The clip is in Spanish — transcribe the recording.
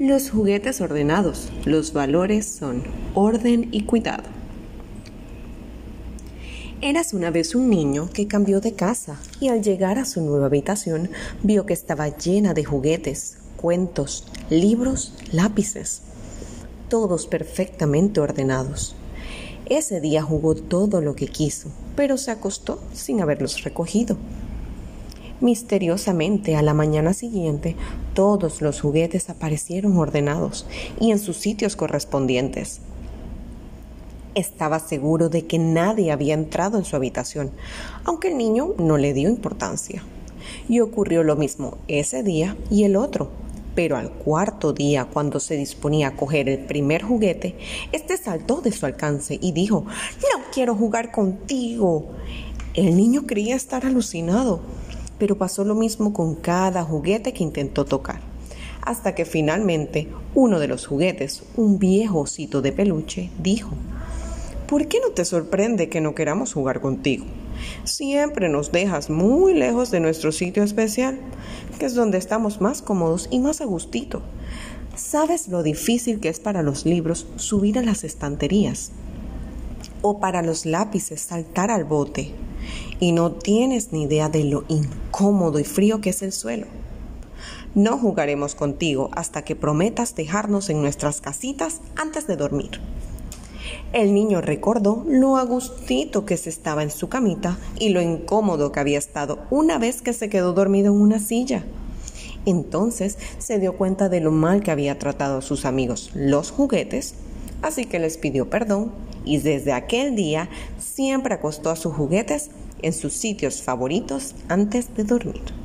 Los juguetes ordenados. Los valores son orden y cuidado. Eras una vez un niño que cambió de casa y al llegar a su nueva habitación vio que estaba llena de juguetes, cuentos, libros, lápices, todos perfectamente ordenados. Ese día jugó todo lo que quiso, pero se acostó sin haberlos recogido. Misteriosamente, a la mañana siguiente, todos los juguetes aparecieron ordenados y en sus sitios correspondientes. Estaba seguro de que nadie había entrado en su habitación, aunque el niño no le dio importancia. Y ocurrió lo mismo ese día y el otro. Pero al cuarto día, cuando se disponía a coger el primer juguete, este saltó de su alcance y dijo No quiero jugar contigo. El niño creía estar alucinado, pero pasó lo mismo con cada juguete que intentó tocar, hasta que finalmente uno de los juguetes, un viejo osito de peluche, dijo, ¿por qué no te sorprende que no queramos jugar contigo? Siempre nos dejas muy lejos de nuestro sitio especial, que es donde estamos más cómodos y más a gustito. ¿Sabes lo difícil que es para los libros subir a las estanterías? O para los lápices saltar al bote y no tienes ni idea de lo incómodo y frío que es el suelo. No jugaremos contigo hasta que prometas dejarnos en nuestras casitas antes de dormir. El niño recordó lo agustito que se estaba en su camita y lo incómodo que había estado una vez que se quedó dormido en una silla. Entonces se dio cuenta de lo mal que había tratado a sus amigos los juguetes, así que les pidió perdón y desde aquel día siempre acostó a sus juguetes en sus sitios favoritos antes de dormir.